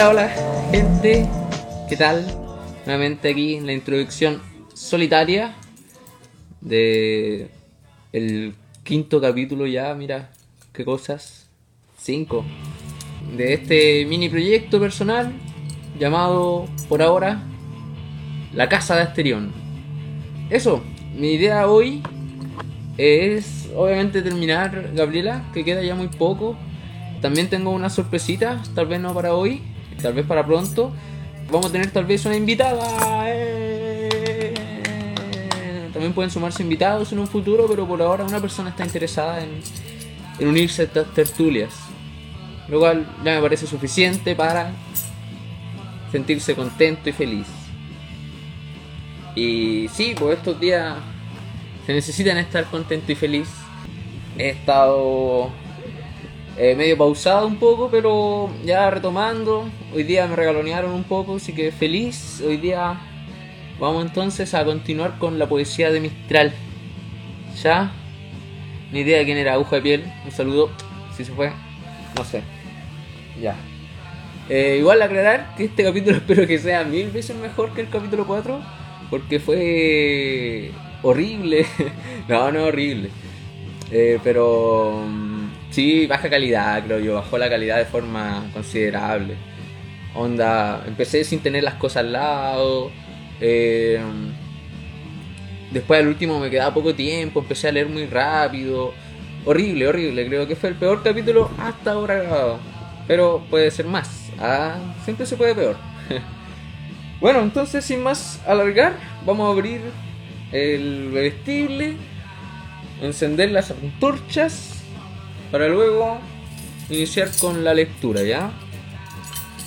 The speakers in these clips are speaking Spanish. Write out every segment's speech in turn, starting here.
Hola, hola, gente. ¿Qué tal? Nuevamente aquí en la introducción solitaria de el quinto capítulo ya, mira qué cosas. Cinco. De este mini proyecto personal llamado por ahora La Casa de Asterión. Eso, mi idea hoy es obviamente terminar Gabriela, que queda ya muy poco. También tengo una sorpresita, tal vez no para hoy, tal vez para pronto. Vamos a tener tal vez una invitada. ¡eh! También pueden sumarse invitados en un futuro, pero por ahora una persona está interesada en, en unirse a estas tertulias. Lo cual ya me parece suficiente para sentirse contento y feliz. Y sí, pues estos días se necesitan estar contento y feliz. He estado eh, medio pausado un poco, pero ya retomando. Hoy día me regalonearon un poco, así que feliz. Hoy día vamos entonces a continuar con la poesía de Mistral. ¿Ya? Ni idea de quién era Aguja de Piel. Un saludo, si se fue. No sé. Ya. Eh, igual aclarar que este capítulo espero que sea mil veces mejor que el capítulo 4. Porque fue horrible. no, no horrible. Eh, pero mm, sí, baja calidad, creo yo. Bajó la calidad de forma considerable. Onda, empecé sin tener las cosas al lado. Eh, después al último me quedaba poco tiempo. Empecé a leer muy rápido. Horrible, horrible. Creo que fue el peor capítulo hasta ahora grabado. Pero puede ser más. Ah, siempre se puede peor. bueno, entonces sin más alargar, vamos a abrir el vestible, encender las antorchas para luego iniciar con la lectura, ¿ya?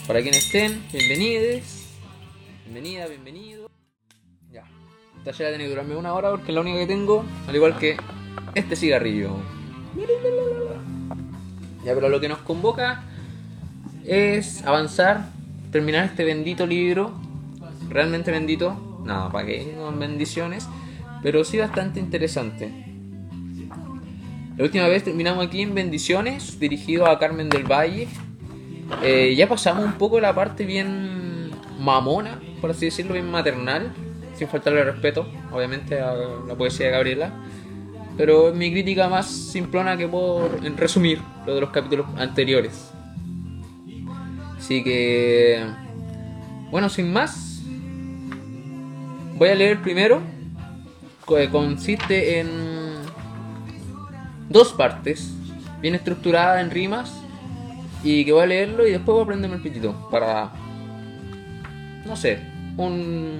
Para quienes estén, bienvenidos, bienvenida, bienvenido. Ya, esta ya tiene que durarme una hora porque es la única que tengo, al igual que este cigarrillo. Ya, pero lo que nos convoca es avanzar, terminar este bendito libro, realmente bendito, no, para qué, con bendiciones, pero sí bastante interesante. La última vez terminamos aquí en Bendiciones, dirigido a Carmen del Valle. Eh, ya pasamos un poco la parte bien mamona, por así decirlo, bien maternal, sin faltarle respeto, obviamente, a la poesía de Gabriela. Pero es mi crítica más simplona que puedo resumir lo de los capítulos anteriores. Así que, bueno, sin más, voy a leer primero. Que consiste en dos partes, bien estructurada en rimas. Y que voy a leerlo y después voy a aprenderme el pitito. Para, no sé, un,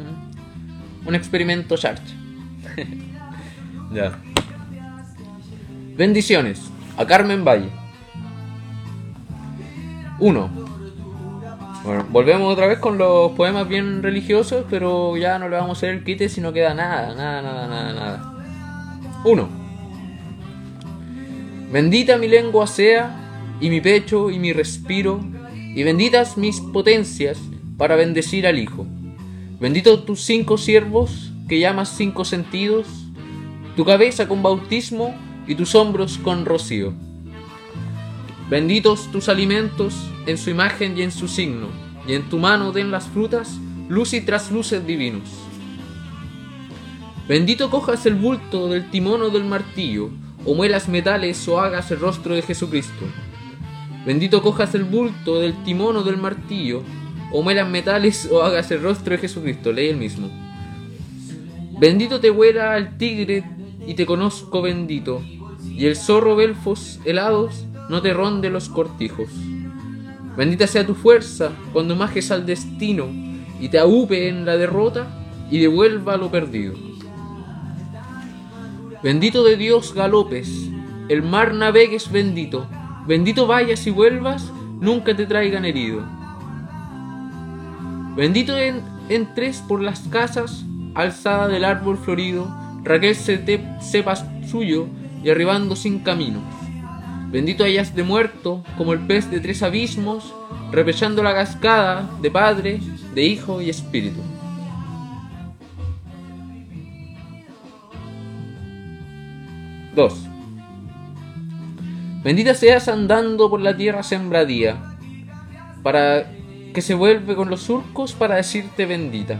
un experimento charge. ya. Bendiciones a Carmen Valle. 1. Bueno, volvemos otra vez con los poemas bien religiosos, pero ya no le vamos a hacer el quite si no queda nada, nada, nada, nada, nada. 1. Bendita mi lengua sea, y mi pecho, y mi respiro, y benditas mis potencias para bendecir al Hijo. Bendito tus cinco siervos, que llamas cinco sentidos, tu cabeza con bautismo y tus hombros con rocío. Benditos tus alimentos en su imagen y en su signo, y en tu mano den las frutas, luz y trasluces divinos. Bendito cojas el bulto del timón o del martillo, o muelas metales o hagas el rostro de Jesucristo. Bendito cojas el bulto del timón o del martillo, o muelas metales o hagas el rostro de Jesucristo. Lee el mismo. Bendito te huela al tigre y te conozco bendito, y el zorro belfos helados no te ronde los cortijos. Bendita sea tu fuerza cuando majes al destino y te aúpe en la derrota y devuelva lo perdido. Bendito de Dios galopes, el mar navegues bendito, bendito vayas y vuelvas, nunca te traigan herido. Bendito en, entres por las casas, alzada del árbol florido, Raquel se te sepas suyo y arribando sin camino. Bendito hayas de muerto, como el pez de tres abismos, repechando la cascada de Padre, de Hijo y Espíritu. Dos. Bendita seas andando por la tierra sembradía, para que se vuelve con los surcos para decirte bendita.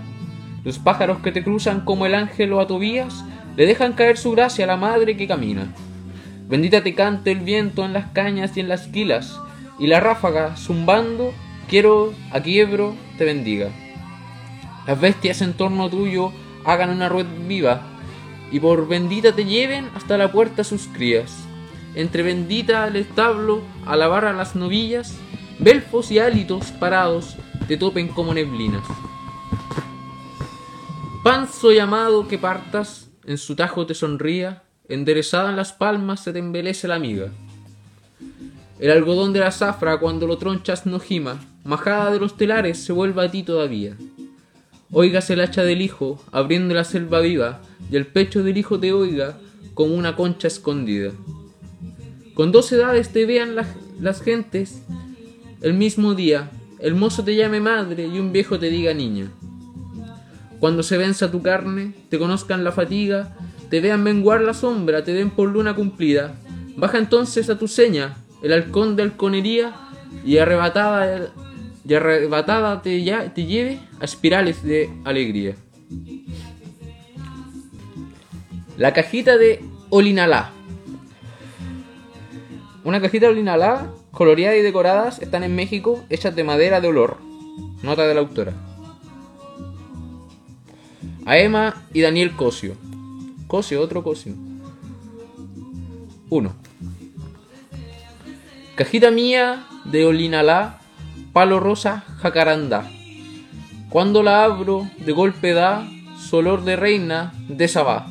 Los pájaros que te cruzan como el ángel o a Tobías le dejan caer su gracia a la madre que camina. Bendita te cante el viento en las cañas y en las quilas, y la ráfaga, zumbando, quiero a quiebro, te bendiga. Las bestias en torno tuyo hagan una rueda viva, y por bendita te lleven hasta la puerta sus crías. Entre bendita al establo, a lavar a las novillas, belfos y hálitos parados te topen como neblinas. Panzo llamado que partas, en su tajo te sonría, enderezada en las palmas se te embelece la amiga. El algodón de la zafra cuando lo tronchas no gima, majada de los telares se vuelve a ti todavía. Oigas el hacha del hijo, abriendo la selva viva, y el pecho del hijo te oiga como una concha escondida. Con dos edades te vean las gentes el mismo día, el mozo te llame madre y un viejo te diga niña. Cuando se venza tu carne, te conozcan la fatiga, te vean menguar la sombra, te den por luna cumplida. Baja entonces a tu seña, el halcón de halconería, y arrebatada, y arrebatada te, ya, te lleve a espirales de alegría. La cajita de Olinalá. Una cajita de Olinalá coloreadas y decoradas, están en México, hechas de madera de olor. Nota de la autora. A Emma y Daniel Cosio. Cosio, otro Cosio. 1. Cajita mía de Olinalá, palo rosa, jacaranda. Cuando la abro, de golpe da su olor de reina de sabá.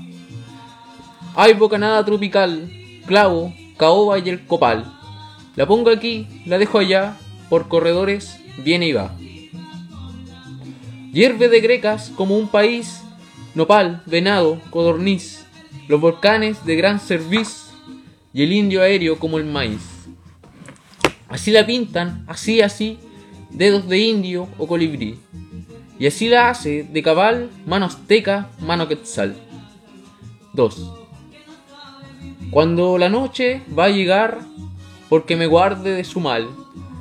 Hay bocanada tropical, clavo, caoba y el copal la pongo aquí, la dejo allá, por corredores viene y va. Hierve de grecas como un país, nopal, venado, codorniz, los volcanes de gran cerviz y el indio aéreo como el maíz. Así la pintan, así, así, dedos de indio o colibrí. Y así la hace de cabal, mano azteca, mano quetzal. 2. Cuando la noche va a llegar, porque me guarde de su mal.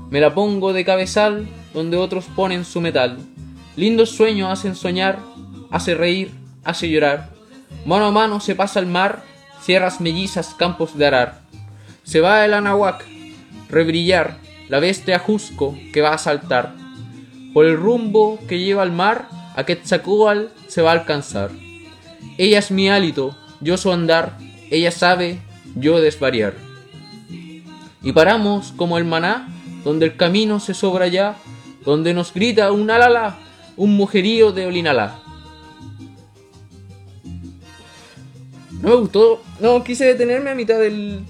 Me la pongo de cabezal donde otros ponen su metal. Lindos sueños hacen soñar, hace reír, hace llorar. Mano a mano se pasa el mar, sierras mellizas, campos de arar. Se va el anahuac, rebrillar, la bestia Jusco que va a saltar. Por el rumbo que lleva al mar, a Quetzalcóatl se va a alcanzar. Ella es mi hálito, yo su andar, ella sabe, yo desvariar y paramos como el maná, donde el camino se sobra ya, donde nos grita un alala, un mujerío de olinalá. No me gustó, no quise detenerme a mitad del,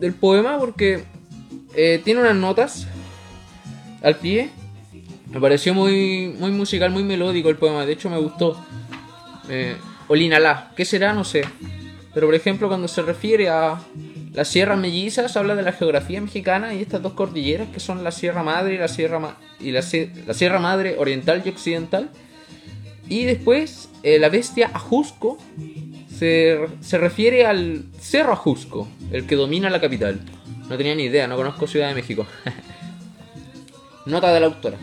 del poema porque eh, tiene unas notas al pie. Me pareció muy, muy musical, muy melódico el poema, de hecho me gustó. Eh, olinalá, ¿qué será? No sé. Pero por ejemplo cuando se refiere a la Sierra Mellizas habla de la geografía mexicana y estas dos cordilleras que son la Sierra Madre y la Sierra, y la, Sierra Madre Oriental y Occidental. Y después eh, la bestia Ajusco se, se, refiere al Cerro Ajusco, el que domina la capital. No tenía ni idea, no conozco Ciudad de México. Nota de la autora.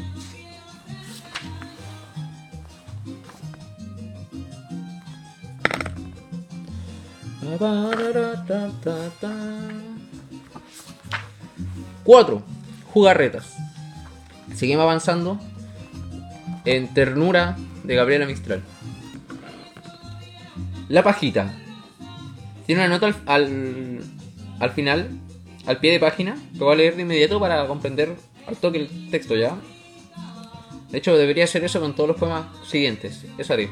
4. Jugarretas. Seguimos avanzando en Ternura de Gabriela Mistral. La pajita. Tiene una nota al, al, final, al pie de página, que voy a leer de inmediato para comprender al toque el texto ya. De hecho, debería ser eso con todos los poemas siguientes. Eso haré.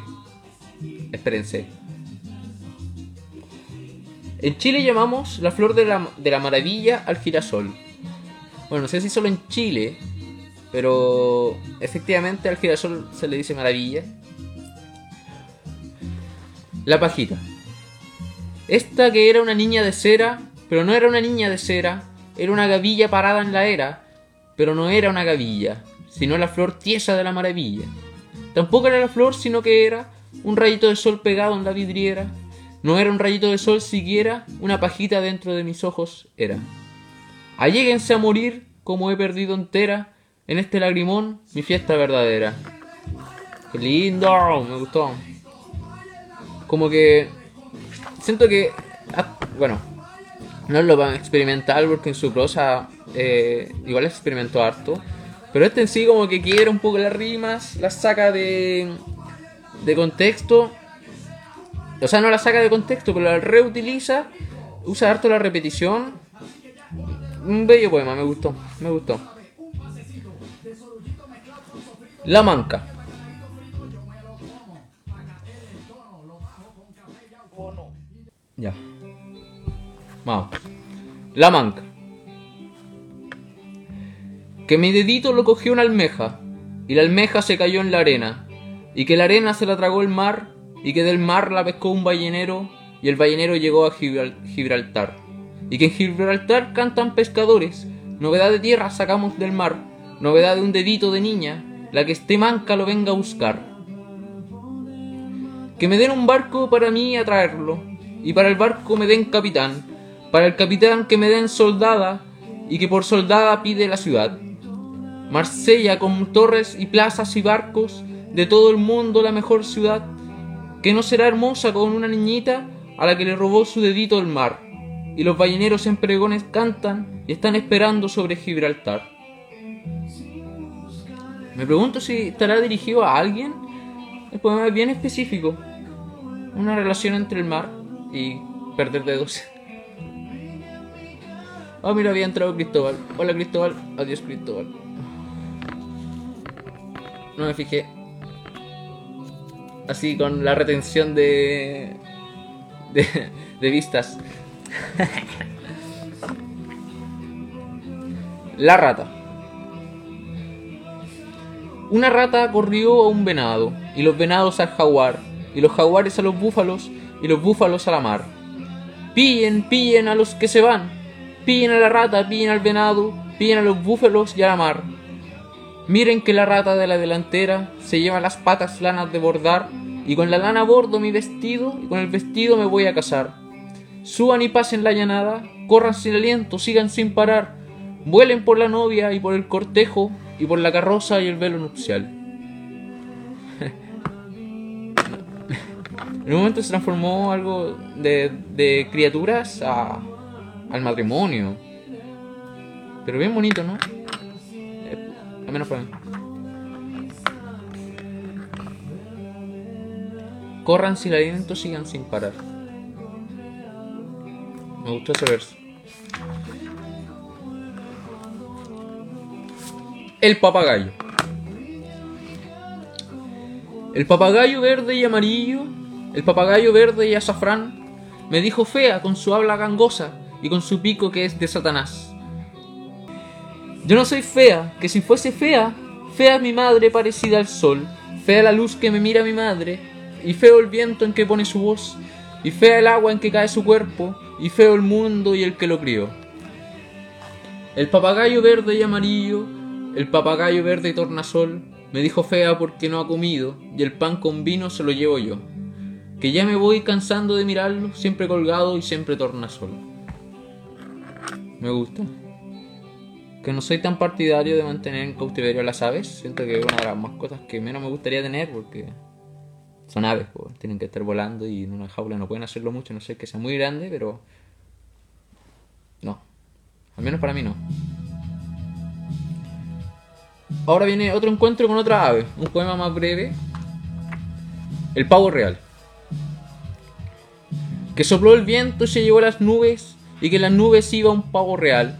Espérense. En Chile llamamos la flor de la, maravilla al girasol. Bueno, no sé si solo en Chile, pero efectivamente al girasol se le dice maravilla. La pajita. Esta que era una niña de cera, pero no era una niña de cera, era una gavilla parada en la era, pero no era una gavilla, sino la flor tiesa de la maravilla. Tampoco era la flor, sino que era un rayito de sol pegado en la vidriera, no era un rayito de sol siquiera, una pajita dentro de mis ojos era. Alléguense a morir como he perdido entera en este lagrimón mi fiesta verdadera. Qué lindo, me gustó. Como que siento que, ah, bueno, no lo experimental porque en su prosa eh, igual experimentó harto. Pero este en sí como que quiere un poco las rimas, las saca de, de contexto. O sea, no las saca de contexto, pero las reutiliza. Usa harto la repetición. Un bello poema, me gustó, me gustó. La manca. Ya. La manca. Que mi dedito lo cogió una almeja, y la almeja se cayó en la arena, y que la arena se la tragó el mar, y que del mar la pescó un ballenero, y el ballenero llegó a Gibraltar. Y que en Gibraltar cantan pescadores, novedad de tierra sacamos del mar, novedad de un dedito de niña, la que esté manca lo venga a buscar. Que me den un barco para mí a traerlo, y para el barco me den capitán, para el capitán que me den soldada, y que por soldada pide la ciudad. Marsella con torres y plazas y barcos, de todo el mundo la mejor ciudad, que no será hermosa con una niñita a la que le robó su dedito el mar, y los balleneros en pregones cantan y están esperando sobre Gibraltar. Me pregunto si estará dirigido a alguien. El poema es bien específico. Una relación entre el mar y perder dedos. Oh, mira, había entrado Cristóbal. Hola Cristóbal. Adiós Cristóbal. No me fijé. Así con la retención de. de, vistas. la rata. Una rata corrió a un venado, y los venados al jaguar, y los jaguares a los búfalos, y los búfalos a la mar. Pillen, pillen a los que se van, pillen a la rata, pillen al venado, pillen a los búfalos y a la mar. Miren que la rata de la delantera se lleva las patas lanas de bordar, y con la lana bordo mi vestido, y con el vestido me voy a casar. Suban y pasen la llanada, corran sin aliento, sigan sin parar, vuelen por la novia y por el cortejo, y por la carroza y el velo nupcial. en un momento se transformó algo de, de criaturas a, al matrimonio. Pero bien bonito, ¿no? Eh, al menos para mí. Corran sin aliento, sigan sin parar. Me gustó ese verso. El papagayo. El papagayo verde y amarillo, el papagayo verde y azafrán, me dijo fea con su habla gangosa y con su pico que es de Satanás. Yo no soy fea, que si fuese fea, fea mi madre parecida al sol, fea la luz que me mira mi madre, y feo el viento en que pone su voz, y fea el agua en que cae su cuerpo, y feo el mundo y el que lo crió. El papagayo verde y amarillo el papagayo verde y tornasol me dijo fea porque no ha comido y el pan con vino se lo llevo yo. Que ya me voy cansando de mirarlo, siempre colgado y siempre tornasol. Me gusta. Que no soy tan partidario de mantener en cautiverio a las aves. Siento que es una de las mascotas que menos me gustaría tener porque son aves, tienen que estar volando y en una jaula no pueden hacerlo mucho, no sé que sea muy grande, pero no. Al menos para mí no. Ahora viene otro encuentro con otra ave, un poema más breve. El pavo real. Que sopló el viento y se llevó las nubes, y que en las nubes iba un pavo real.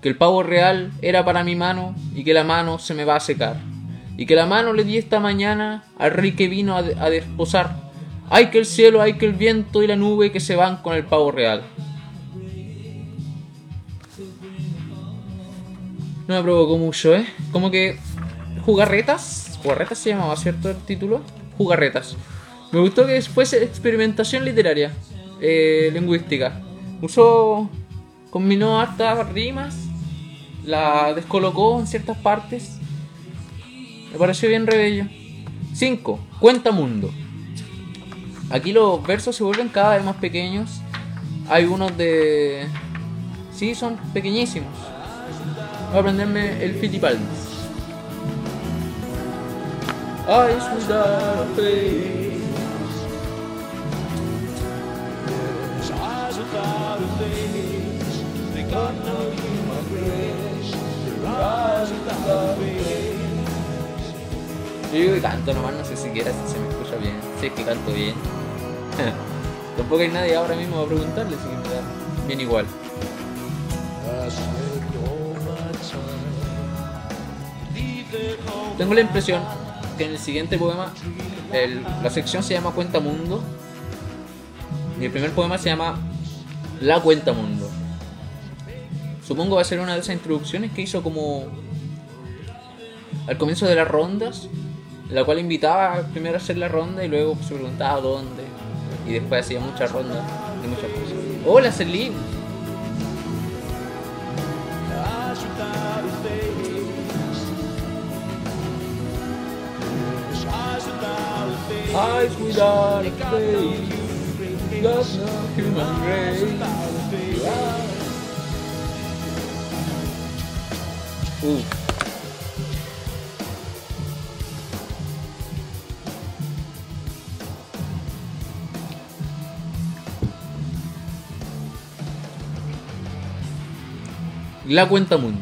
Que el pavo real era para mi mano, y que la mano se me va a secar. Y que la mano le di esta mañana al rey que vino a, a desposar. Ay que el cielo, ay que el viento y la nube que se van con el pavo real. no me provocó mucho, ¿eh? Como que Jugarretas, Jugarretas se llamaba, ¿cierto? El título. Jugarretas. Me gustó que fuese experimentación literaria, eh, lingüística. Usó, combinó hartas rimas, la descolocó en ciertas partes. Me pareció bien rebello. 5. Cuenta mundo. Aquí los versos se vuelven cada vez más pequeños. Hay unos de... Sí, son pequeñísimos. Voy a aprenderme el Fittipaldis. eyes without without a face, they got no human grace. Your eyes without a face. Yo digo que canto nomás, no sé siquiera si se me escucha bien, si es que canto bien. Tampoco hay nadie ahora mismo a preguntarle, que me da bien igual. Tengo la impresión que en el siguiente poema, el- la sección se llama Cuenta Mundo y el primer poema se llama La Cuenta Mundo. Supongo va a ser una de esas introducciones que hizo como al comienzo de las rondas, la cual invitaba primero a hacer la ronda y luego se preguntaba dónde y después hacía muchas rondas de muchas cosas. Hola Celine, Eyes without a face. La cuenta mundo.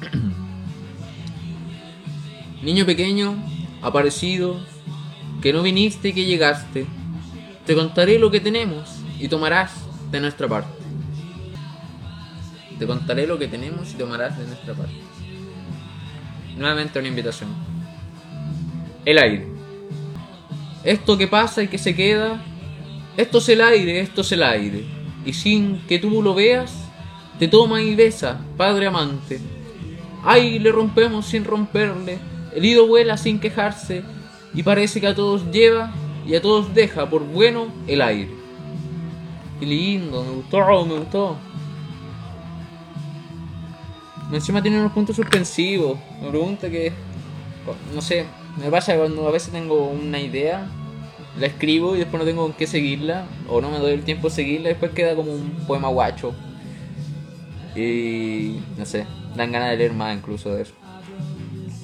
Niño pequeño, aparecido, que no viniste y que llegaste, te contaré lo que tenemos y tomarás de nuestra parte. Te contaré lo que tenemos y tomarás de nuestra parte. Nuevamente una invitación. El aire. Esto que pasa y que se queda, esto es el aire, esto es el aire. Y sin que tú lo veas, te toma y besa, padre amante. Ay, le rompemos sin romperle, el ido vuela sin quejarse, y parece que a todos lleva y a todos deja por bueno el aire. Qué lindo, me gustó, me gustó. Encima tiene unos puntos suspensivos. Me pregunta que. No sé, me pasa que cuando a veces tengo una idea, la escribo y después no tengo con qué seguirla, o no me doy el tiempo de seguirla, después queda como un poema guacho. Y. no sé, dan ganas de leer más incluso de eso.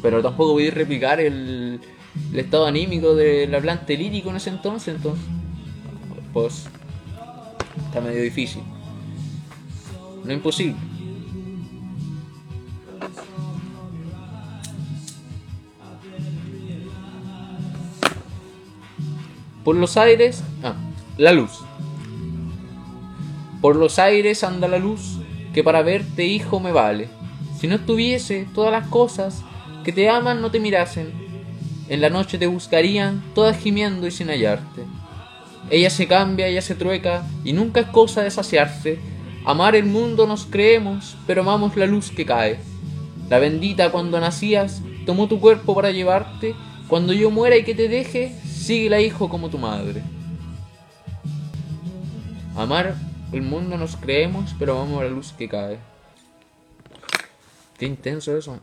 Pero tampoco voy a replicar el, el estado anímico del hablante lírico en ese entonces, entonces. Pues. Está medio difícil. No imposible. Por los aires. Ah, la luz. Por los aires anda la luz, que para verte, hijo, me vale. Si no estuviese, todas las cosas que te aman no te mirasen. En la noche te buscarían, todas gimiendo y sin hallarte. Ella se cambia, ella se trueca, y nunca es cosa de saciarse. Amar el mundo nos creemos, pero amamos la luz que cae. La bendita cuando nacías tomó tu cuerpo para llevarte. Cuando yo muera y que te deje, síguela hijo como tu madre. Amar el mundo nos creemos, pero amamos la luz que cae. Qué intenso eso.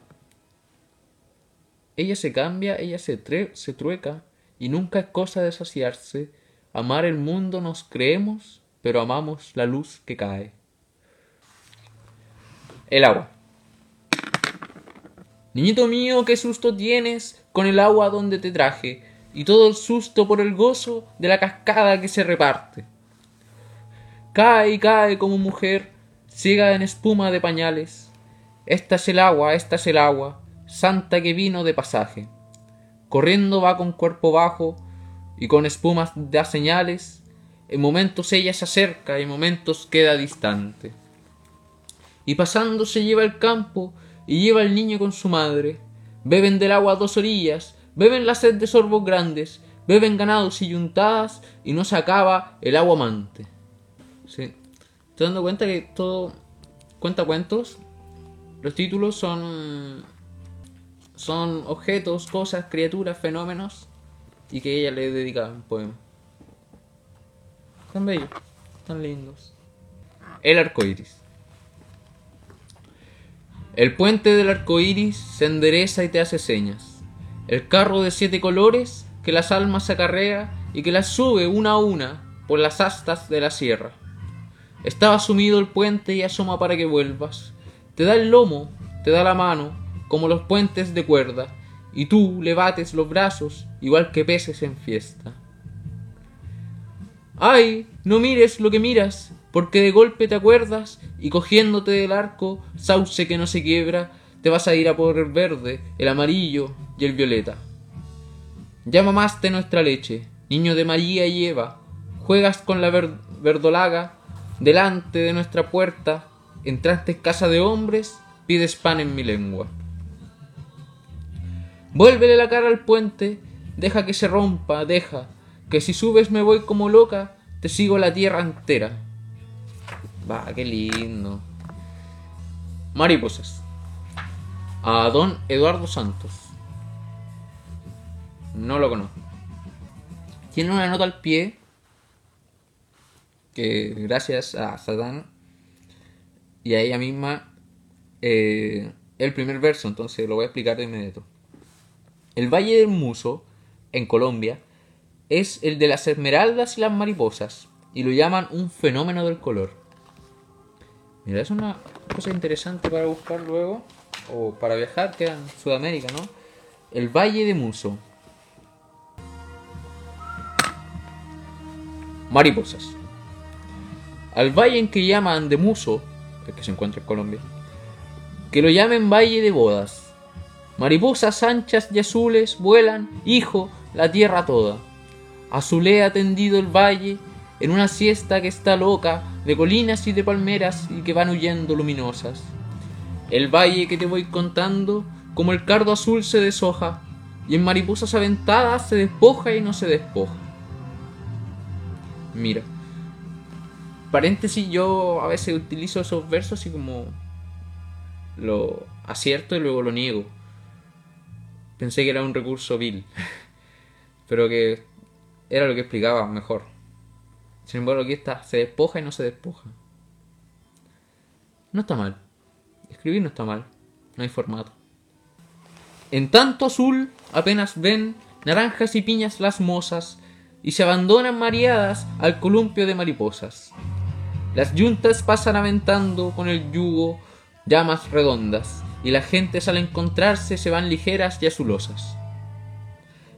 Ella se cambia, ella se, se trueca, y nunca es cosa de saciarse. Amar el mundo nos creemos, pero amamos la luz que cae. El agua. Niñito mío, qué susto tienes con el agua donde te traje, y todo el susto por el gozo de la cascada que se reparte. Cae y cae como mujer, ciega en espuma de pañales. Esta es el agua, esta es el agua, santa que vino de pasaje. Corriendo va con cuerpo bajo y con espumas da señales. En momentos ella se acerca, en momentos queda distante. Y pasando se lleva el campo y lleva el niño con su madre. Beben del agua a dos orillas, beben la sed de sorbos grandes, beben ganados y yuntadas y no se acaba el agua amante. Sí. Estoy dando cuenta que todo cuenta cuentos. Los títulos son son objetos, cosas, criaturas, fenómenos y que ella le dedica un poema. Tan bellos, tan lindos. El arco iris. El puente del arco iris se endereza y te hace señas. El carro de siete colores que las almas acarrea y que las sube una a una por las astas de la sierra. Estaba sumido el puente y asoma para que vuelvas. Te da el lomo, te da la mano, como los puentes de cuerda, y tú le bates los brazos igual que peces en fiesta. ¡Ay! No mires lo que miras, porque de golpe te acuerdas y cogiéndote del arco, sauce que no se quiebra, te vas a ir a por el verde, el amarillo y el violeta. Ya mamaste nuestra leche, niño de María y Eva, juegas con la ver- verdolaga delante de nuestra puerta, entraste en casa de hombres, pides pan en mi lengua. Vuélvele la cara al puente, deja que se rompa, deja, que si subes me voy como loca, te sigo la tierra entera. Va, qué lindo. Mariposas. A don Eduardo Santos. No lo conozco. Tiene una nota al pie que gracias a Satán y a ella misma eh, el primer verso, entonces lo voy a explicar de inmediato. El Valle del Muso, en Colombia, es el de las esmeraldas y las mariposas, y lo llaman un fenómeno del color. Mira, es una cosa interesante para buscar luego, o para viajar, que era en Sudamérica, ¿no? El Valle de Muso. Mariposas. Al valle en que llaman de Muso, el que se encuentra en Colombia, que lo llamen Valle de Bodas. Mariposas anchas y azules vuelan, hijo, la tierra toda. Azulea tendido el valle en una siesta que está loca de colinas y de palmeras y que van huyendo luminosas. El valle que te voy contando, como el cardo azul se deshoja, y en mariposas aventadas se despoja y no se despoja. Mira, paréntesis, yo a veces utilizo esos versos y como lo acierto y luego lo niego. Pensé que era un recurso vil, pero que era lo que explicaba mejor. Sin embargo, aquí está, se despoja y no se despoja. No está mal. Escribir no está mal. No hay formato. En tanto azul apenas ven naranjas y piñas las mozas y se abandonan mareadas al columpio de mariposas. Las yuntas pasan aventando con el yugo llamas redondas y la gente al encontrarse se van ligeras y azulosas.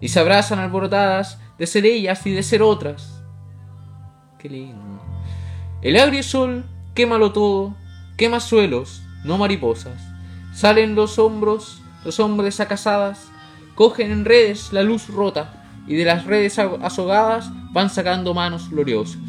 Y se abrazan alborotadas de ser ellas y de ser otras. Qué lindo. El agrio sol quémalo todo, quema suelos, no mariposas. Salen los hombros, los hombres acasadas, cogen en redes la luz rota y de las redes azogadas van sacando manos gloriosas.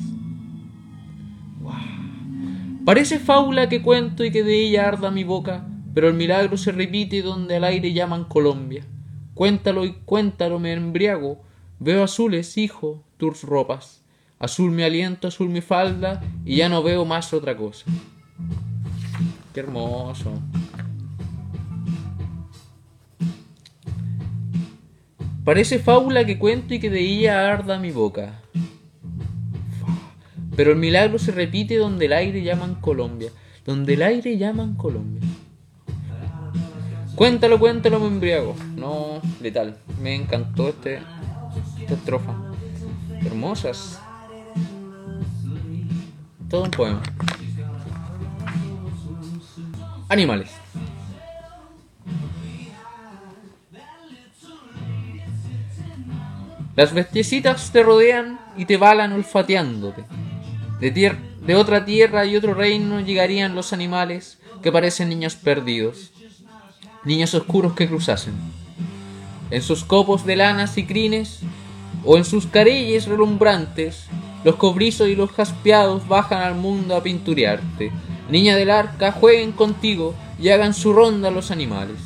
Parece fábula que cuento y que de ella arda mi boca, pero el milagro se repite donde al aire llaman Colombia. Cuéntalo y cuéntalo, me embriago. Veo azules, hijo, tus ropas. Azul mi aliento, azul mi falda, y ya no veo más otra cosa. Qué hermoso. Parece fábula que cuento y que de ella arda mi boca. Pero el milagro se repite donde el aire llaman Colombia. Donde el aire llaman Colombia. Cuéntalo, cuéntalo, me embriago. No, letal. Me encantó este, esta estrofa. Hermosas. Todo un poema. Animales. Las bestiecitas te rodean y te balan olfateándote. De, de otra tierra y otro reino llegarían los animales que parecen niños perdidos, niños oscuros que cruzasen. En sus copos de lanas y crines, o en sus careyes relumbrantes, los cobrizos y los jaspeados bajan al mundo a pinturearte. Niña del arca, jueguen contigo y hagan su ronda los animales.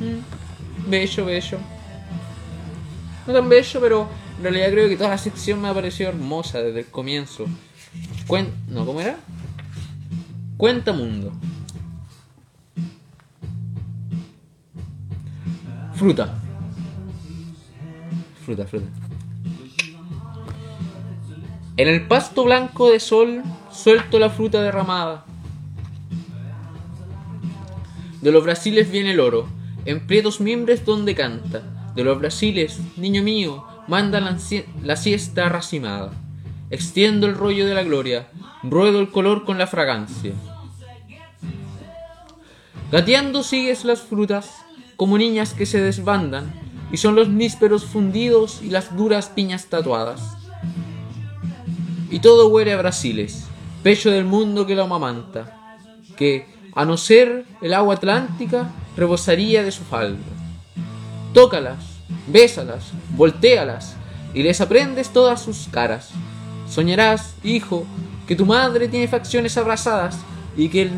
Mm, bello, bello. No tan bello, pero en realidad creo que toda la sección me ha parecido hermosa desde el comienzo. Cuen... No, ¿cómo era? Cuenta mundo. Fruta. Fruta, fruta. En el pasto blanco de sol suelto la fruta derramada. De los brasiles viene el oro, en prietos mimbres donde canta. De los brasiles, niño mío, manda la, siesta racimada. Extiendo el rollo de la gloria, ruedo el color con la fragancia. Gateando sigues las frutas, como niñas que se desbandan, y son los nísperos fundidos y las duras piñas tatuadas. Y todo huele a Brasiles, pecho del mundo que lo amamanta, que, a no ser el agua atlántica, rebosaría de su falda. Tócalas, bésalas, voltéalas, y les aprendes todas sus caras. Soñarás, hijo, que tu madre tiene facciones abrazadas y que,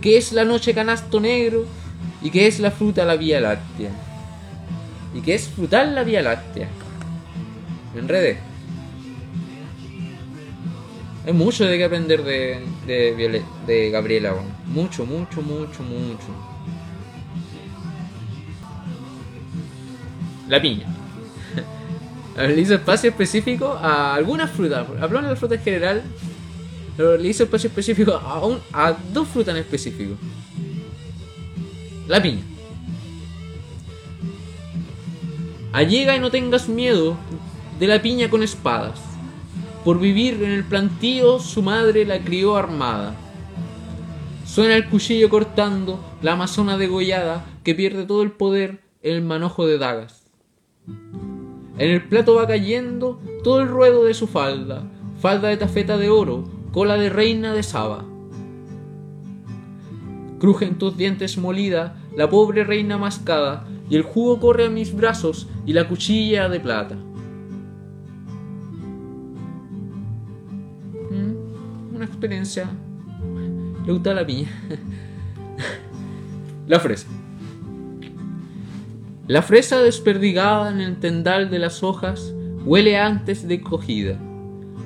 que es la noche canasto negro y que es la fruta la vía láctea. Y que es frutal la vía láctea. Me enredé. Hay mucho de que aprender de, de, Gabriela. Mucho, mucho, mucho, mucho. La piña. Le hizo espacio específico a algunas frutas. Habló de la fruta en general, pero le hizo espacio específico a, un- a dos frutas en específico. La piña. Allega y no tengas miedo de la piña con espadas. Por vivir en el plantío su madre la crió armada. Suena el cuchillo cortando la amazona degollada que pierde todo el poder en el manojo de dagas. En el plato va cayendo todo el ruedo de su falda, falda de tafeta de oro, cola de reina de Saba. Cruje en tus dientes molida la pobre reina mascada, y el jugo corre a mis brazos y la cuchilla de plata. Mm, Una experiencia. Le gusta la piña. la fresa. La fresa desperdigada en el tendal de las hojas huele antes de cogida.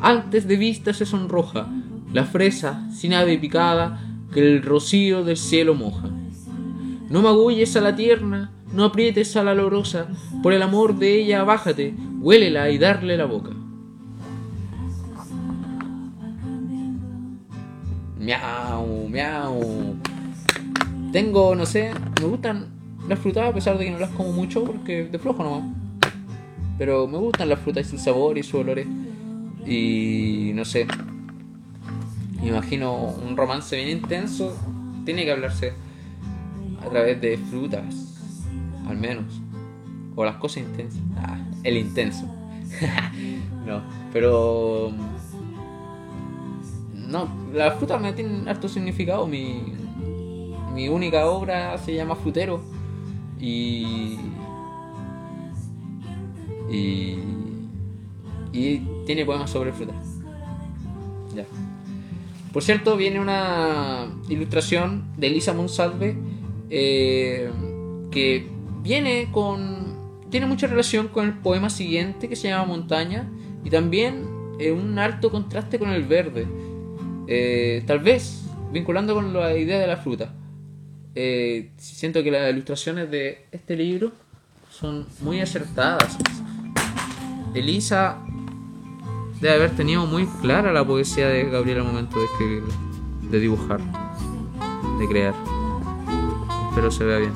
Antes de vista se sonroja la fresa sin ave picada que el rocío del cielo moja. No magulles a la tierna, no aprietes a la lorosa, por el amor de ella bájate, huélela y darle la boca. Miau, miau. Tengo, no sé, me gustan las frutas a pesar de que no las como mucho porque de flojo nomás. Pero me gustan las frutas y su sabor y sus olores. Y no sé. Me imagino un romance bien intenso. Tiene que hablarse a través de frutas. Al menos. O las cosas intensas. Ah, el intenso. no, pero. No, las frutas me tienen harto significado. Mi, mi única obra se llama Frutero. Y. Y. Y tiene poemas sobre frutas. Por cierto, viene una ilustración de Elisa Monsalve eh, que viene con. tiene mucha relación con el poema siguiente que se llama Montaña y también eh, un alto contraste con el verde. Eh, tal vez vinculando con la idea de la fruta. Eh, siento que las ilustraciones de este libro son muy acertadas. Elisa debe haber tenido muy clara la poesía de Gabriel al momento de escribirla, de dibujar, de crear. Espero se vea bien.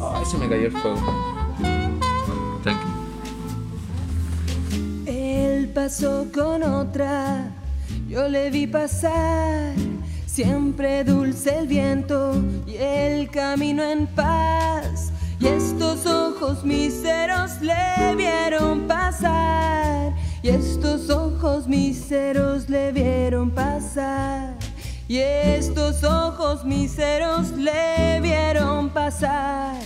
Ay, se me cayó el fuego. Tranqui. Él pasó con otra, yo le vi pasar, siempre dulce el viento y el camino en paz. Ojos míseros le vieron pasar, y estos ojos míseros le vieron pasar. Y estos ojos míseros le vieron pasar.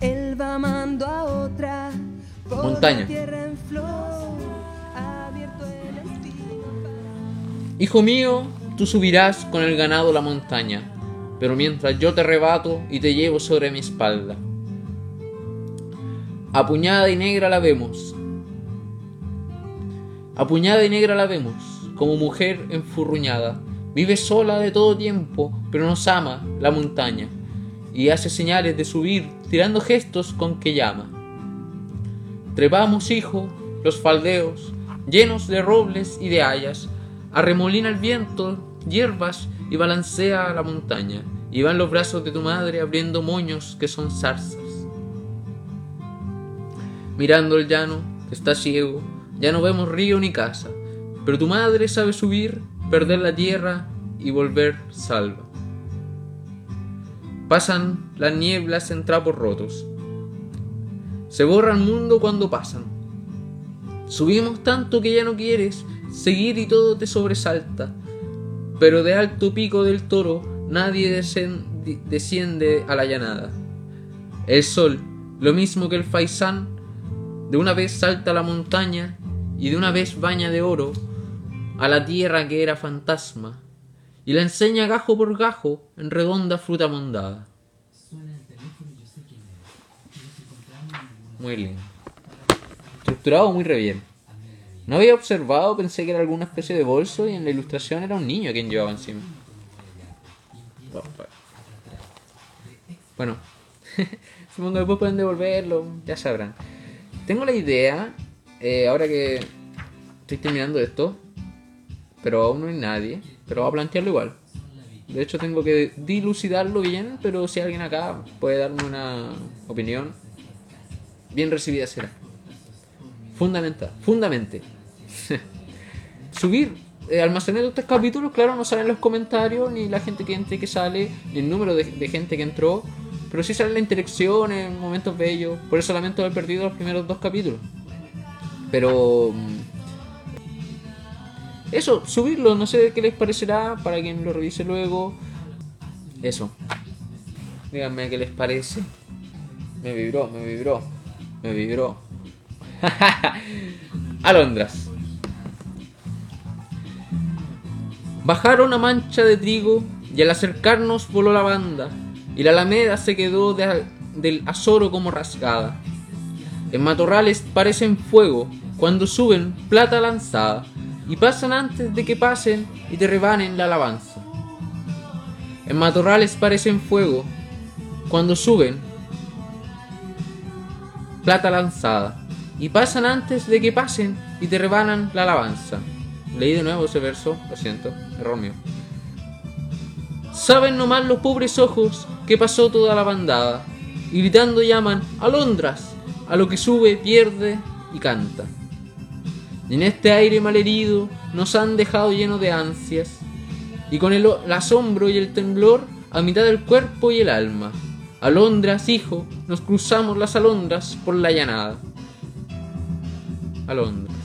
Él va amando a otra. por Montaña. tierra en flor, abierto el Hijo mío, tú subirás con el ganado la montaña, pero mientras yo te arrebato y te llevo sobre mi espalda. Apuñada y negra la vemos. Apuñada y negra la vemos, como mujer enfurruñada. Vive sola de todo tiempo, pero nos ama la montaña, y hace señales de subir, tirando gestos con que llama. Trepamos, hijo, los faldeos, llenos de robles y de hayas, arremolina el viento, hierbas y balancea la montaña, y van los brazos de tu madre abriendo moños que son zarzas. Mirando el llano, que está ciego, ya no vemos río ni casa, pero tu madre sabe subir, perder la tierra y volver salva. Pasan las nieblas en trapos rotos. Se borra el mundo cuando pasan. Subimos tanto que ya no quieres seguir y todo te sobresalta. Pero de alto pico del toro nadie desciende a la llanada. El sol, lo mismo que el faisán, de una vez salta a la montaña y de una vez baña de oro a la tierra que era fantasma y la enseña gajo por gajo en redonda fruta mondada. Muy lindo. Estructurado muy re bien. No había observado, pensé que era alguna especie de bolso y en la ilustración era un niño quien llevaba encima. Bueno, supongo que después pueden devolverlo, ya sabrán. Tengo la idea, eh, ahora que estoy terminando esto, pero aún no hay nadie, pero voy a plantearlo igual. De hecho tengo que dilucidarlo bien, pero si alguien acá puede darme una opinión, bien recibida será. Fundamental, fundamente. Subir, eh, almacené estos capítulos, claro, no salen los comentarios, ni la gente que entra y que sale, ni el número de gente que entró, pero sí salen las interacciones, momentos bellos. Por eso lamento haber perdido los primeros dos capítulos. Pero. mm, Eso, subirlo, no sé qué les parecerá para quien lo revise luego. Eso. Díganme qué les parece. Me vibró, me vibró, me vibró. Alondras. Bajaron una mancha de trigo y al acercarnos voló la banda y la alameda se quedó de- del azoro como rasgada. En matorrales parecen fuego cuando suben plata lanzada y pasan antes de que pasen y te rebanen la alabanza. En matorrales parecen fuego cuando suben plata lanzada y pasan antes de que pasen y te rebanan la alabanza. Leí de nuevo ese verso, lo siento, error mío. Saben nomás los pobres ojos que pasó toda la bandada, y gritando llaman Alondras, a lo que sube, pierde y canta. Y en este aire malherido nos han dejado lleno de ansias, y con el, el asombro y el temblor a mitad del cuerpo y el alma. Alondras, hijo, nos cruzamos las alondras por la llanada. Alondras.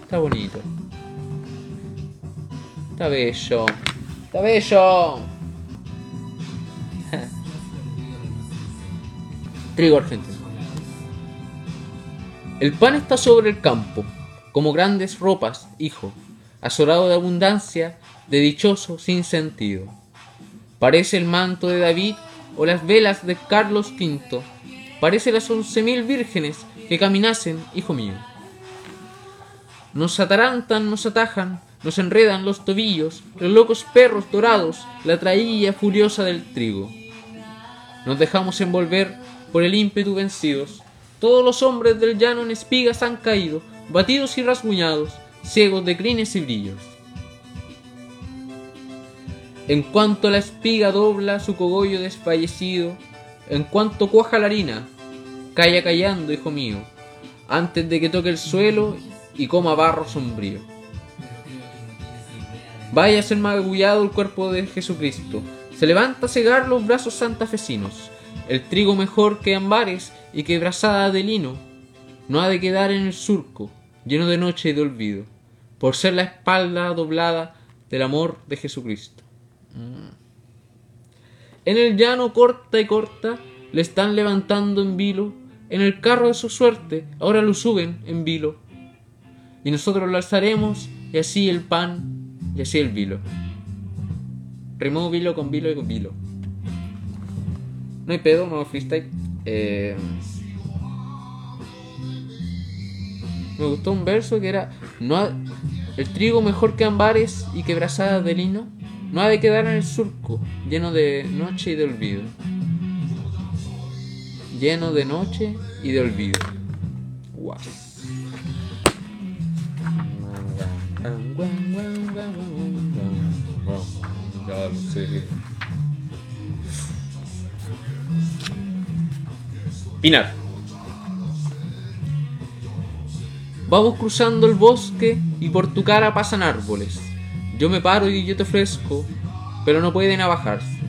Está bonito. Está bello. Está bello. Trigo argentino. El pan está sobre el campo, como grandes ropas, hijo, azorado de abundancia, de dichoso sin sentido. Parece el manto de David o las velas de Carlos V. Parece las once mil vírgenes que caminasen, hijo mío. Nos atarantan, nos atajan, nos enredan los tobillos, los locos perros dorados, la trailla furiosa del trigo. Nos dejamos envolver por el ímpetu vencidos. Todos los hombres del llano en espigas han caído, batidos y rasguñados, ciegos de crines y brillos. En cuanto la espiga dobla su cogollo desfallecido, en cuanto cuaja la harina, calla callando, hijo mío, antes de que toque el suelo y coma barro sombrío. Vaya a ser magullado el cuerpo de Jesucristo, se levanta a cegar los brazos santafesinos, el trigo mejor que ambares y que brazada de lino, no ha de quedar en el surco, lleno de noche y de olvido, por ser la espalda doblada del amor de Jesucristo. En el llano corta y corta le están levantando en vilo, en el carro de su suerte ahora lo suben en vilo. Y nosotros lo alzaremos, y así el pan, y así el vilo. Rimó vilo con vilo y con vilo. No hay pedo, no freestyle. Eh, me gustó un verso que era no el trigo mejor que ambares y que brazadas de lino no ha de quedar en el surco lleno de noche y de olvido lleno de noche y de olvido Guau. Pinar. Vamos cruzando el bosque y por tu cara pasan árboles. Yo me paro y yo te ofrezco, pero no pueden abajarse.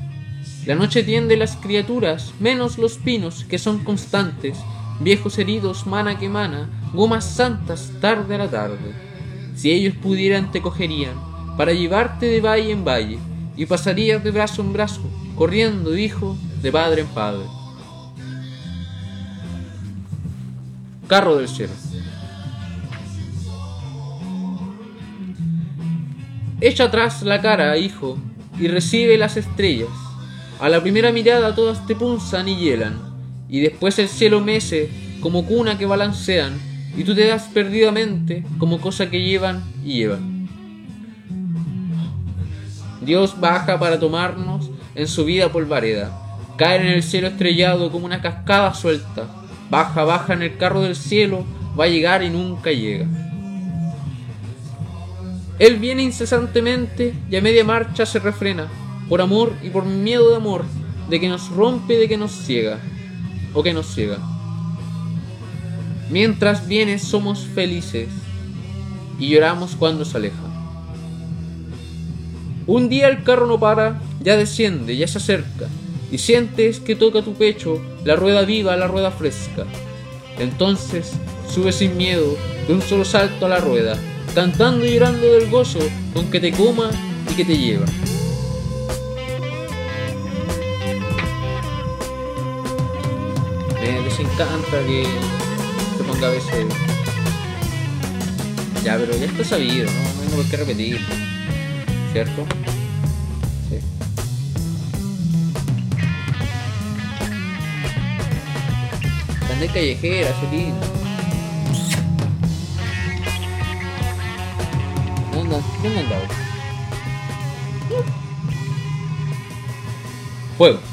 La noche tiende las criaturas, menos los pinos que son constantes, viejos heridos, mana que mana, gomas santas, tarde a la tarde. Si ellos pudieran te cogerían, para llevarte de valle en valle, y pasarías de brazo en brazo, corriendo, hijo, de padre en padre. Carro del cielo. Echa atrás la cara, hijo, y recibe las estrellas. A la primera mirada todas te punzan y hielan, y después el cielo mece como cuna que balancean, y tú te das perdidamente como cosa que llevan y llevan. Dios baja para tomarnos en su vida polvareda, cae en el cielo estrellado como una cascada suelta, baja, baja en el carro del cielo, va a llegar y nunca llega. Él viene incesantemente y a media marcha se refrena, por amor y por miedo de amor, de que nos rompe de que nos ciega, o que nos ciega. Mientras viene somos felices y lloramos cuando se aleja. Un día el carro no para, ya desciende, ya se acerca, y sientes que toca tu pecho la rueda viva, la rueda fresca. Entonces sube sin miedo de un solo salto a la rueda, cantando y llorando del gozo con que te coma y que te lleva. Me desencanta que a veces. Ya, pero ya está sabido, ¿no? No hay por qué repetirlo. ¿Cierto? Sí. Anda callejera, feliz. ¿Dónde, dónde andaba? Fuego.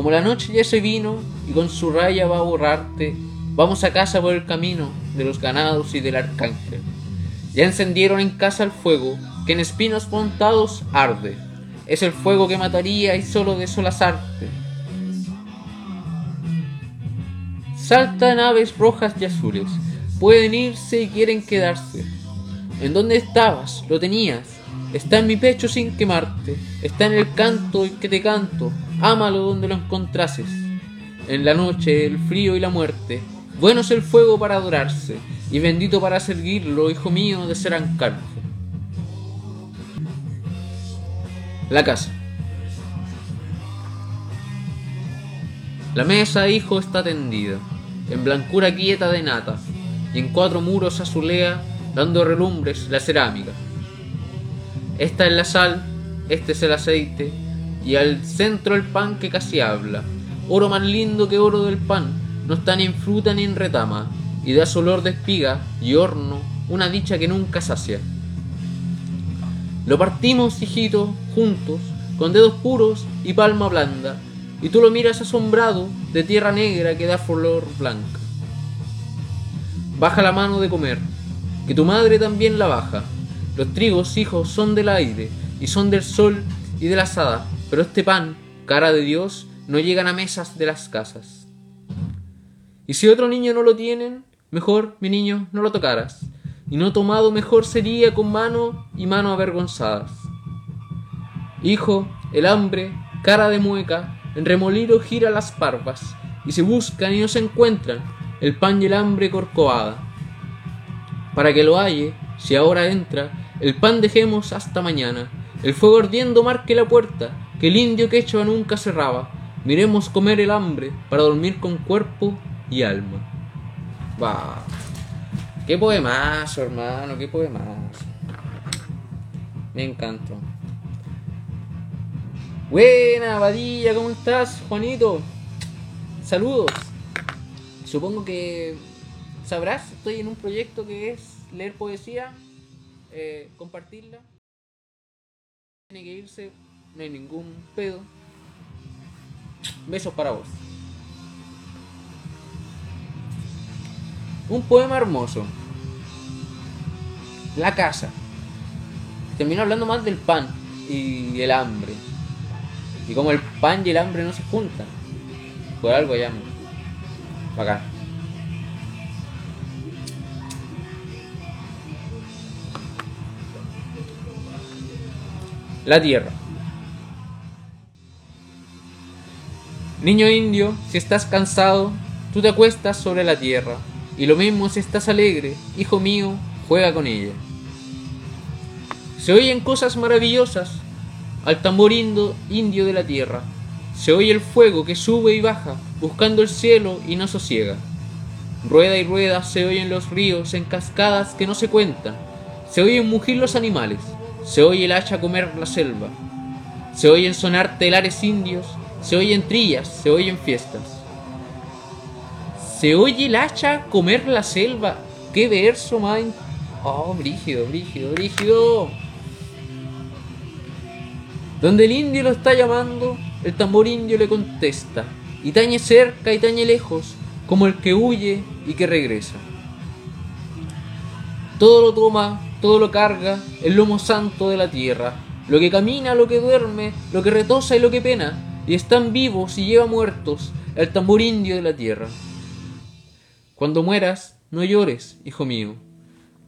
Como la noche ya se vino y con su raya va a borrarte, vamos a casa por el camino de los ganados y del arcángel. Ya encendieron en casa el fuego, que en espinos montados arde. Es el fuego que mataría y solo desolazarte. Saltan aves rojas y azules, pueden irse y quieren quedarse. ¿En dónde estabas? Lo tenías. Está en mi pecho sin quemarte. Está en el canto que te canto. Ámalo donde lo encontrases. En la noche, el frío y la muerte. Bueno es el fuego para adorarse. Y bendito para seguirlo, hijo mío, de ser ancarce. La casa. La mesa, hijo, está tendida, en blancura quieta de nata, y en cuatro muros azulea, dando relumbres la cerámica. Esta es la sal, este es el aceite, y al centro el pan que casi habla. Oro más lindo que oro del pan, no está ni en fruta ni en retama, y da su olor de espiga y horno, una dicha que nunca sacia. Lo partimos, hijito, juntos, con dedos puros y palma blanda, y tú lo miras asombrado de tierra negra que da flor blanca. Baja la mano de comer, que tu madre también la baja. Los trigos, hijos, son del aire, y son del sol y de la asada, pero este pan, cara de Dios, no llegan a mesas de las casas. Y si otro niño no lo tienen, mejor, mi niño, no lo tocaras, y no tomado mejor sería con mano y mano avergonzadas. Hijo, el hambre, cara de mueca, en remolino gira las parvas, y se buscan y no se encuentran, el pan y el hambre corcovada. Para que lo halle, si ahora entra, el pan dejemos hasta mañana, el fuego ardiendo marque la puerta, que el indio quechua nunca cerraba, miremos comer el hambre para dormir con cuerpo y alma. Va. Qué poemazo, hermano, qué poemazo. Me encantó. Buena, Badilla, ¿cómo estás, Juanito? Saludos. Supongo que sabrás, estoy en un proyecto que es leer poesía, eh, compartirla. Tiene que irse, no hay ningún pedo. Besos para vos. Un poema hermoso. La casa. Termino hablando más del pan y el hambre. Y como el pan y el hambre no se juntan. Por algo ya. Bacán. La tierra. Niño indio, si estás cansado, tú te acuestas sobre la tierra. Y lo mismo si estás alegre, hijo mío, juega con ella. Se oyen cosas maravillosas al tambor indio de la tierra. Se oye el fuego que sube y baja, buscando el cielo y no sosiega. Rueda y rueda se oyen los ríos en cascadas que no se cuentan. Se oyen mugir los animales. Se oye el hacha comer la selva. Se oyen sonar telares indios. Se oyen trillas. Se oyen fiestas. Se oye el hacha comer la selva. ¡Qué verso in- Oh, brígido, brígido, brígido. Donde el indio lo está llamando, el tambor indio le contesta, y tañe cerca y tañe lejos, como el que huye y que regresa. Todo lo toma, todo lo carga, el lomo santo de la tierra, lo que camina, lo que duerme, lo que retosa y lo que pena, y están vivos y lleva muertos el tambor indio de la tierra. Cuando mueras, no llores, hijo mío,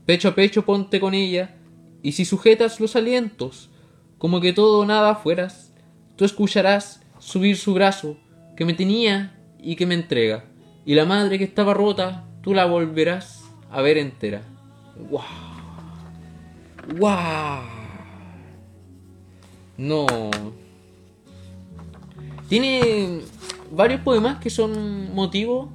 pecho a pecho ponte con ella, y si sujetas los alientos, como que todo o nada fueras, tú escucharás subir su brazo que me tenía y que me entrega, y la madre que estaba rota, tú la volverás a ver entera. ¡Wow! ¡Wow! No. Tiene varios poemas que son motivo.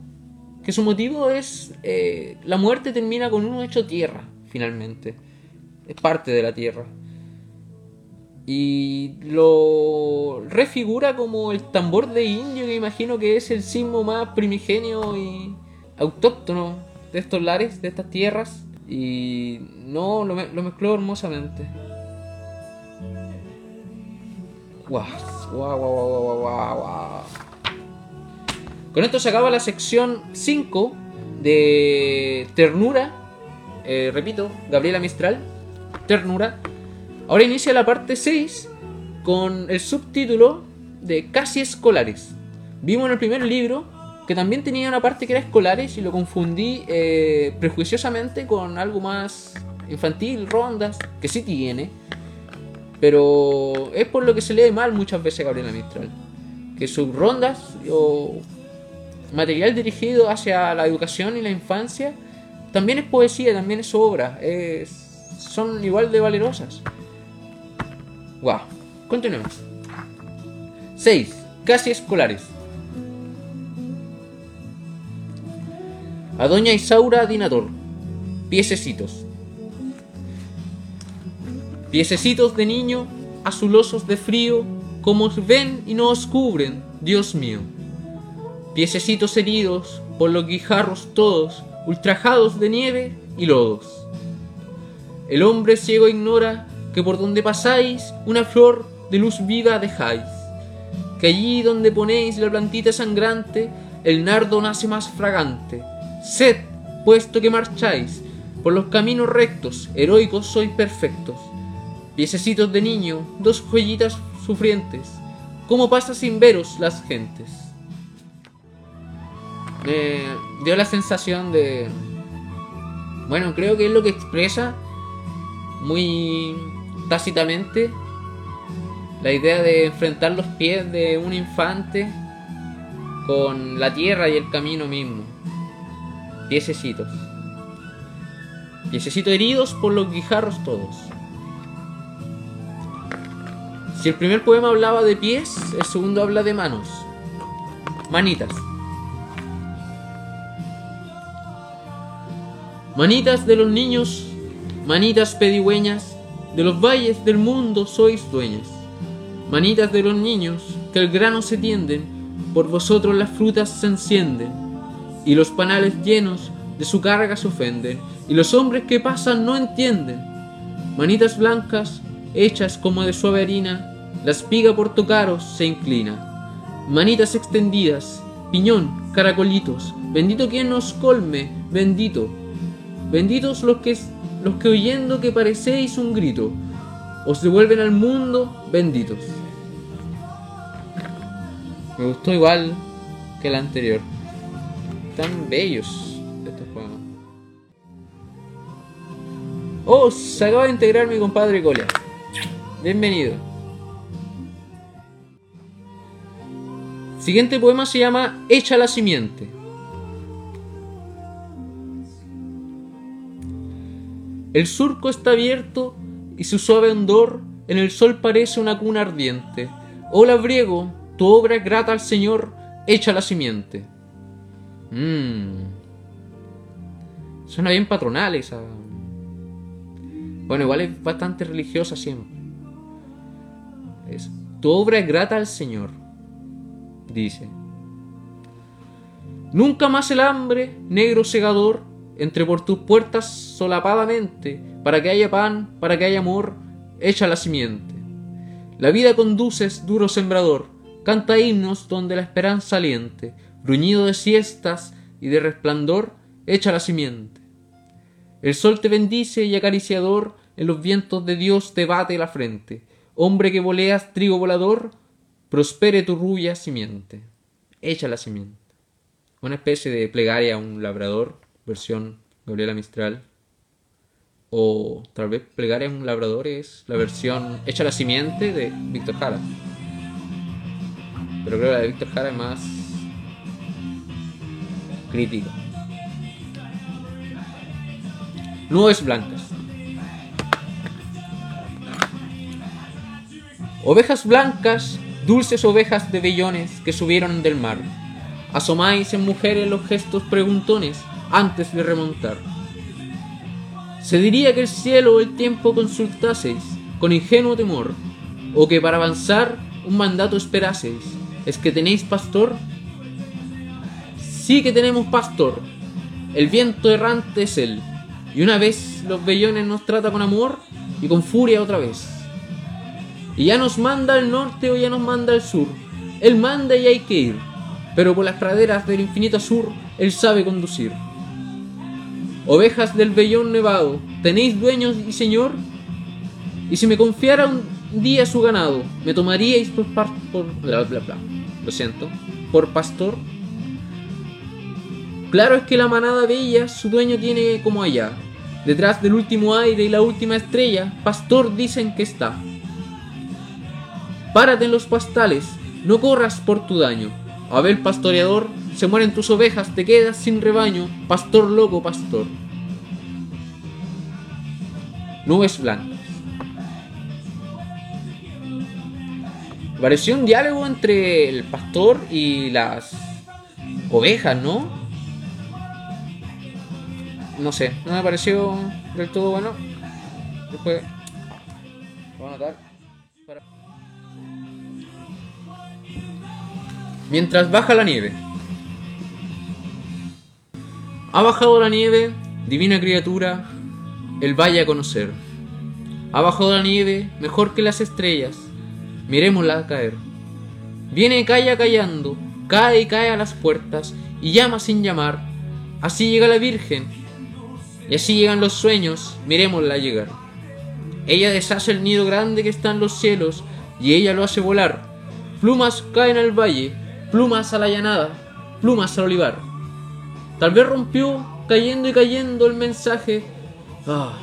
Que su motivo es. eh, la muerte termina con uno hecho tierra, finalmente. Es parte de la tierra. Y lo refigura como el tambor de indio, que imagino que es el sismo más primigenio y autóctono de estos lares, de estas tierras. Y no, lo, me- lo mezcló hermosamente. Guau, Con esto se acaba la sección 5 de Ternura. Eh, repito, Gabriela Mistral. Ternura. Ahora inicia la parte 6 con el subtítulo de Casi Escolares. Vimos en el primer libro que también tenía una parte que era escolares y lo confundí eh, prejuiciosamente con algo más infantil, rondas, que sí tiene. Pero es por lo que se lee mal muchas veces Gabriela Mistral. Que sus rondas o material dirigido hacia la educación y la infancia también es poesía, también es obra, son igual de valerosas. Wow, continuemos. 6. Casi escolares. A Doña Isaura Dinator. Piececitos. Piececitos de niño, azulosos de frío, como os ven y no os cubren, Dios mío. Piececitos heridos por los guijarros todos, ultrajados de nieve y lodos. El hombre ciego ignora que por donde pasáis una flor de luz viva dejáis, que allí donde ponéis la plantita sangrante, el nardo nace más fragante. Sed, puesto que marcháis por los caminos rectos, heroicos sois perfectos. Piececitos de niño, dos joyitas sufrientes, cómo pasa sin veros las gentes. Me dio la sensación de... Bueno, creo que es lo que expresa muy tácitamente la idea de enfrentar los pies de un infante con la tierra y el camino mismo. Piececitos. Piececitos heridos por los guijarros todos. Si el primer poema hablaba de pies, el segundo habla de manos. Manitas. Manitas de los niños, manitas pedigüeñas, de los valles del mundo sois dueñas. Manitas de los niños, que el grano se tienden, por vosotros las frutas se encienden, y los panales llenos de su carga se ofenden, y los hombres que pasan no entienden. Manitas blancas, hechas como de suave harina, la espiga por tocaros se inclina. Manitas extendidas, piñón, caracolitos, bendito quien nos colme, bendito. Benditos los que, los que oyendo que parecéis un grito, os devuelven al mundo, benditos. Me gustó igual que el anterior. Tan bellos estos juegos. Oh, se acaba de integrar mi compadre Colia. Bienvenido. Siguiente poema se llama Echa la simiente. El surco está abierto y su suave hondor en el sol parece una cuna ardiente. Oh labriego, tu obra es grata al Señor, echa la simiente. Mmm. Suena bien patronal esa. Bueno, igual es bastante religiosa siempre. Tu obra es grata al Señor, dice. Nunca más el hambre, negro segador, entre por tus puertas solapadamente, para que haya pan, para que haya amor, echa la simiente. La vida conduces, duro sembrador, canta himnos donde la esperanza aliente, bruñido de siestas y de resplandor, echa la simiente. El sol te bendice y acariciador, en los vientos de Dios te bate la frente. Hombre que voleas trigo volador, prospere tu rubia simiente. Echa la simiente. Una especie de plegaria a un labrador, versión Gabriela Mistral. O tal vez plegaria a un labrador es la versión Echa la simiente de Víctor Jara. Pero creo que la de Víctor Jara es más crítica. Nubes blancas. Ovejas blancas, dulces ovejas de vellones que subieron del mar. Asomáis en mujeres los gestos preguntones antes de remontar. Se diría que el cielo o el tiempo consultaseis con ingenuo temor, o que para avanzar un mandato esperaseis. ¿Es que tenéis pastor? Sí que tenemos pastor. El viento errante es él. Y una vez los vellones nos trata con amor y con furia otra vez. Y ya nos manda al norte o ya nos manda al sur. Él manda y hay que ir. Pero por las praderas del infinito sur, él sabe conducir. Ovejas del vellón nevado, ¿tenéis dueños y señor? Y si me confiara un día su ganado, ¿me tomaríais por, par bla bla bla? Lo siento, por pastor. Claro es que la manada bella su dueño tiene como allá. Detrás del último aire y la última estrella, pastor dicen que está. Párate en los pastales, no corras por tu daño. A ver, pastoreador, se mueren tus ovejas, te quedas sin rebaño, pastor loco, pastor. Nubes blancas. Pareció un diálogo entre el pastor y las ovejas, ¿no? No sé, no me pareció del todo bueno. Después, voy a anotar. Mientras baja la nieve. Ha bajado la nieve, divina criatura, el vaya a conocer. Ha bajado la nieve, mejor que las estrellas, miremosla caer. Viene y calla callando, cae y cae a las puertas, y llama sin llamar. Así llega la Virgen, y así llegan los sueños, miremosla llegar. Ella deshace el nido grande que está en los cielos, y ella lo hace volar. Plumas caen al valle, plumas a la llanada, plumas al olivar. Tal vez rompió, cayendo y cayendo el mensaje ah,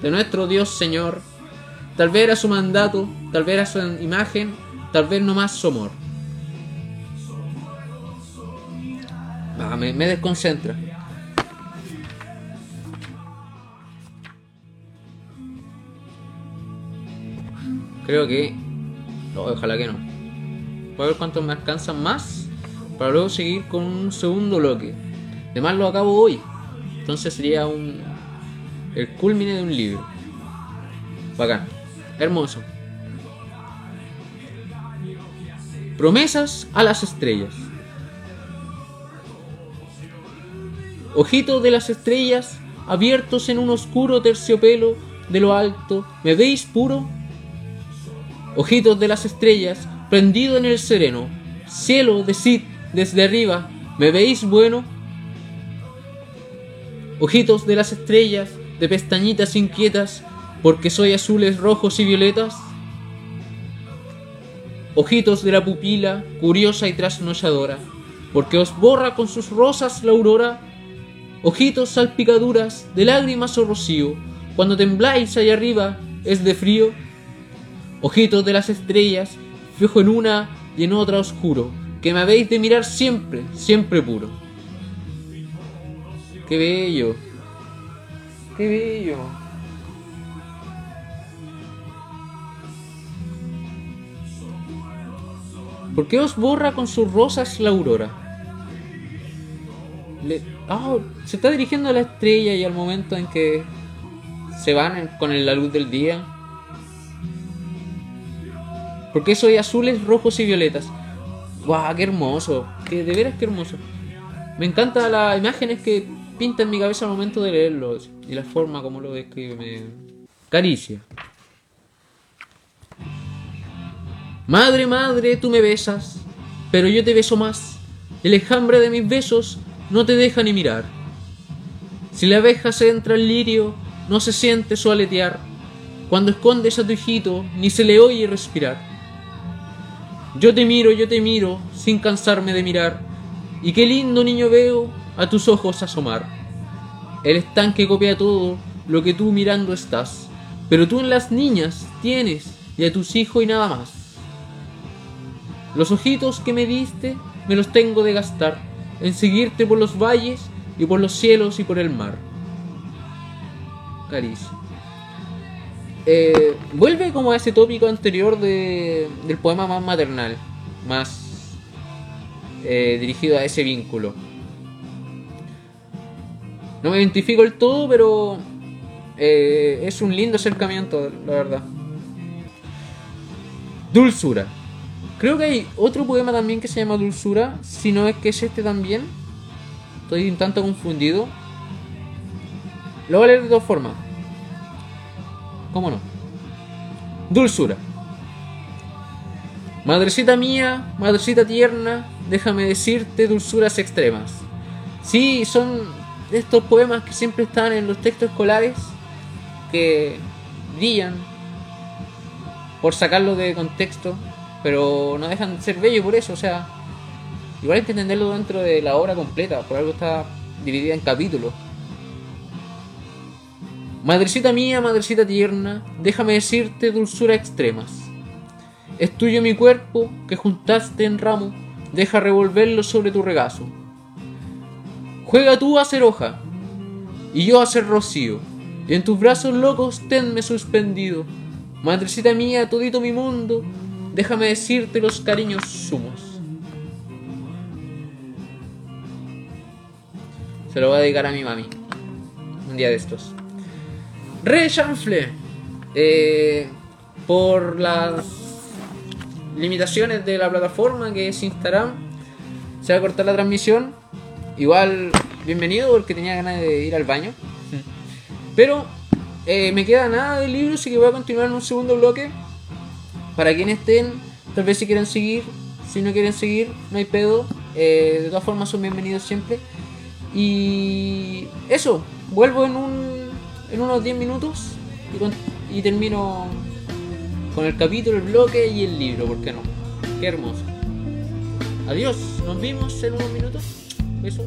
de nuestro Dios Señor. Tal vez era su mandato, tal vez era su imagen, tal vez no más su amor. Ah, me, me desconcentra. Creo que... no, ojalá que no. Voy a ver cuántos me alcanzan más para luego seguir con un segundo bloque. Además lo acabo hoy. Entonces sería un... el culmine de un libro. Bacán. Hermoso. Promesas a las estrellas. Ojitos de las estrellas, abiertos en un oscuro terciopelo de lo alto, ¿me veis puro? Ojitos de las estrellas, prendido en el sereno, cielo, decid desde arriba, ¿me veis bueno? Ojitos de las estrellas, de pestañitas inquietas, porque soy azules, rojos y violetas. Ojitos de la pupila, curiosa y trasnochadora, porque os borra con sus rosas la aurora, ojitos salpicaduras de lágrimas o rocío, cuando tembláis allá arriba es de frío, ojitos de las estrellas, fijo en una y en otra oscuro, que me habéis de mirar siempre, siempre puro. Qué bello, qué bello. ¿Por qué os borra con sus rosas la aurora? Le- ah, se está dirigiendo a la estrella y al momento en que se van con la luz del día. Porque soy azules, rojos y violetas. ¡Guau! ¡Qué hermoso! Que de veras que hermoso. Me encantan las imágenes que pinta en mi cabeza al momento de leerlos. Y la forma como lo describe. Caricia. Madre, madre, tú me besas, pero yo te beso más. El enjambre de mis besos no te deja ni mirar. Si la abeja se entra al lirio, no se siente su aletear. Cuando escondes a tu hijito, ni se le oye respirar. Yo te miro, yo te miro, sin cansarme de mirar. Y qué lindo niño veo a tus ojos asomar. El estanque copia todo lo que tú mirando estás. Pero tú en las niñas tienes y a tus hijos y nada más. Los ojitos que me diste me los tengo de gastar en seguirte por los valles y por los cielos y por el mar. Caricia. Eh, vuelve como a ese tópico anterior de- del poema más maternal, más eh, dirigido a ese vínculo. No me identifico del todo, pero eh, es un lindo acercamiento, la verdad. Dulzura. Creo que hay otro poema también que se llama Dulzura, si no es que es este también. Estoy un tanto confundido. Lo voy a leer de dos formas. ¿Cómo no? Dulzura. Madrecita mía, madrecita tierna, déjame decirte dulzuras extremas. Sí, son estos poemas que siempre están en los textos escolares, que brillan por sacarlo de contexto, pero no dejan de ser bellos por eso, o sea, igual hay que entenderlo dentro de la obra completa, por algo está dividida en capítulos. Madrecita mía, madrecita tierna, déjame decirte dulzura extremas. Es tuyo mi cuerpo que juntaste en ramo, deja revolverlo sobre tu regazo. Juega tú a ser hoja y yo a ser rocío, y en tus brazos locos tenme suspendido. Madrecita mía, todito mi mundo, déjame decirte los cariños sumos. Se lo voy a dedicar a mi mami. Un día de estos. Re Chanfle. Eh, por las limitaciones de la plataforma que es Instagram, se va a cortar la transmisión. Igual, bienvenido porque tenía ganas de ir al baño. Pero eh, me queda nada del libro, así que voy a continuar en un segundo bloque. Para quienes estén, tal vez si quieren seguir, si no quieren seguir, no hay pedo. Eh, de todas formas son bienvenidos siempre. Y eso, vuelvo en, un, en unos 10 minutos y, termino con el capítulo, el bloque y el libro, ¿por qué no? Qué hermoso. Adiós, nos vimos en unos minutos. Besos.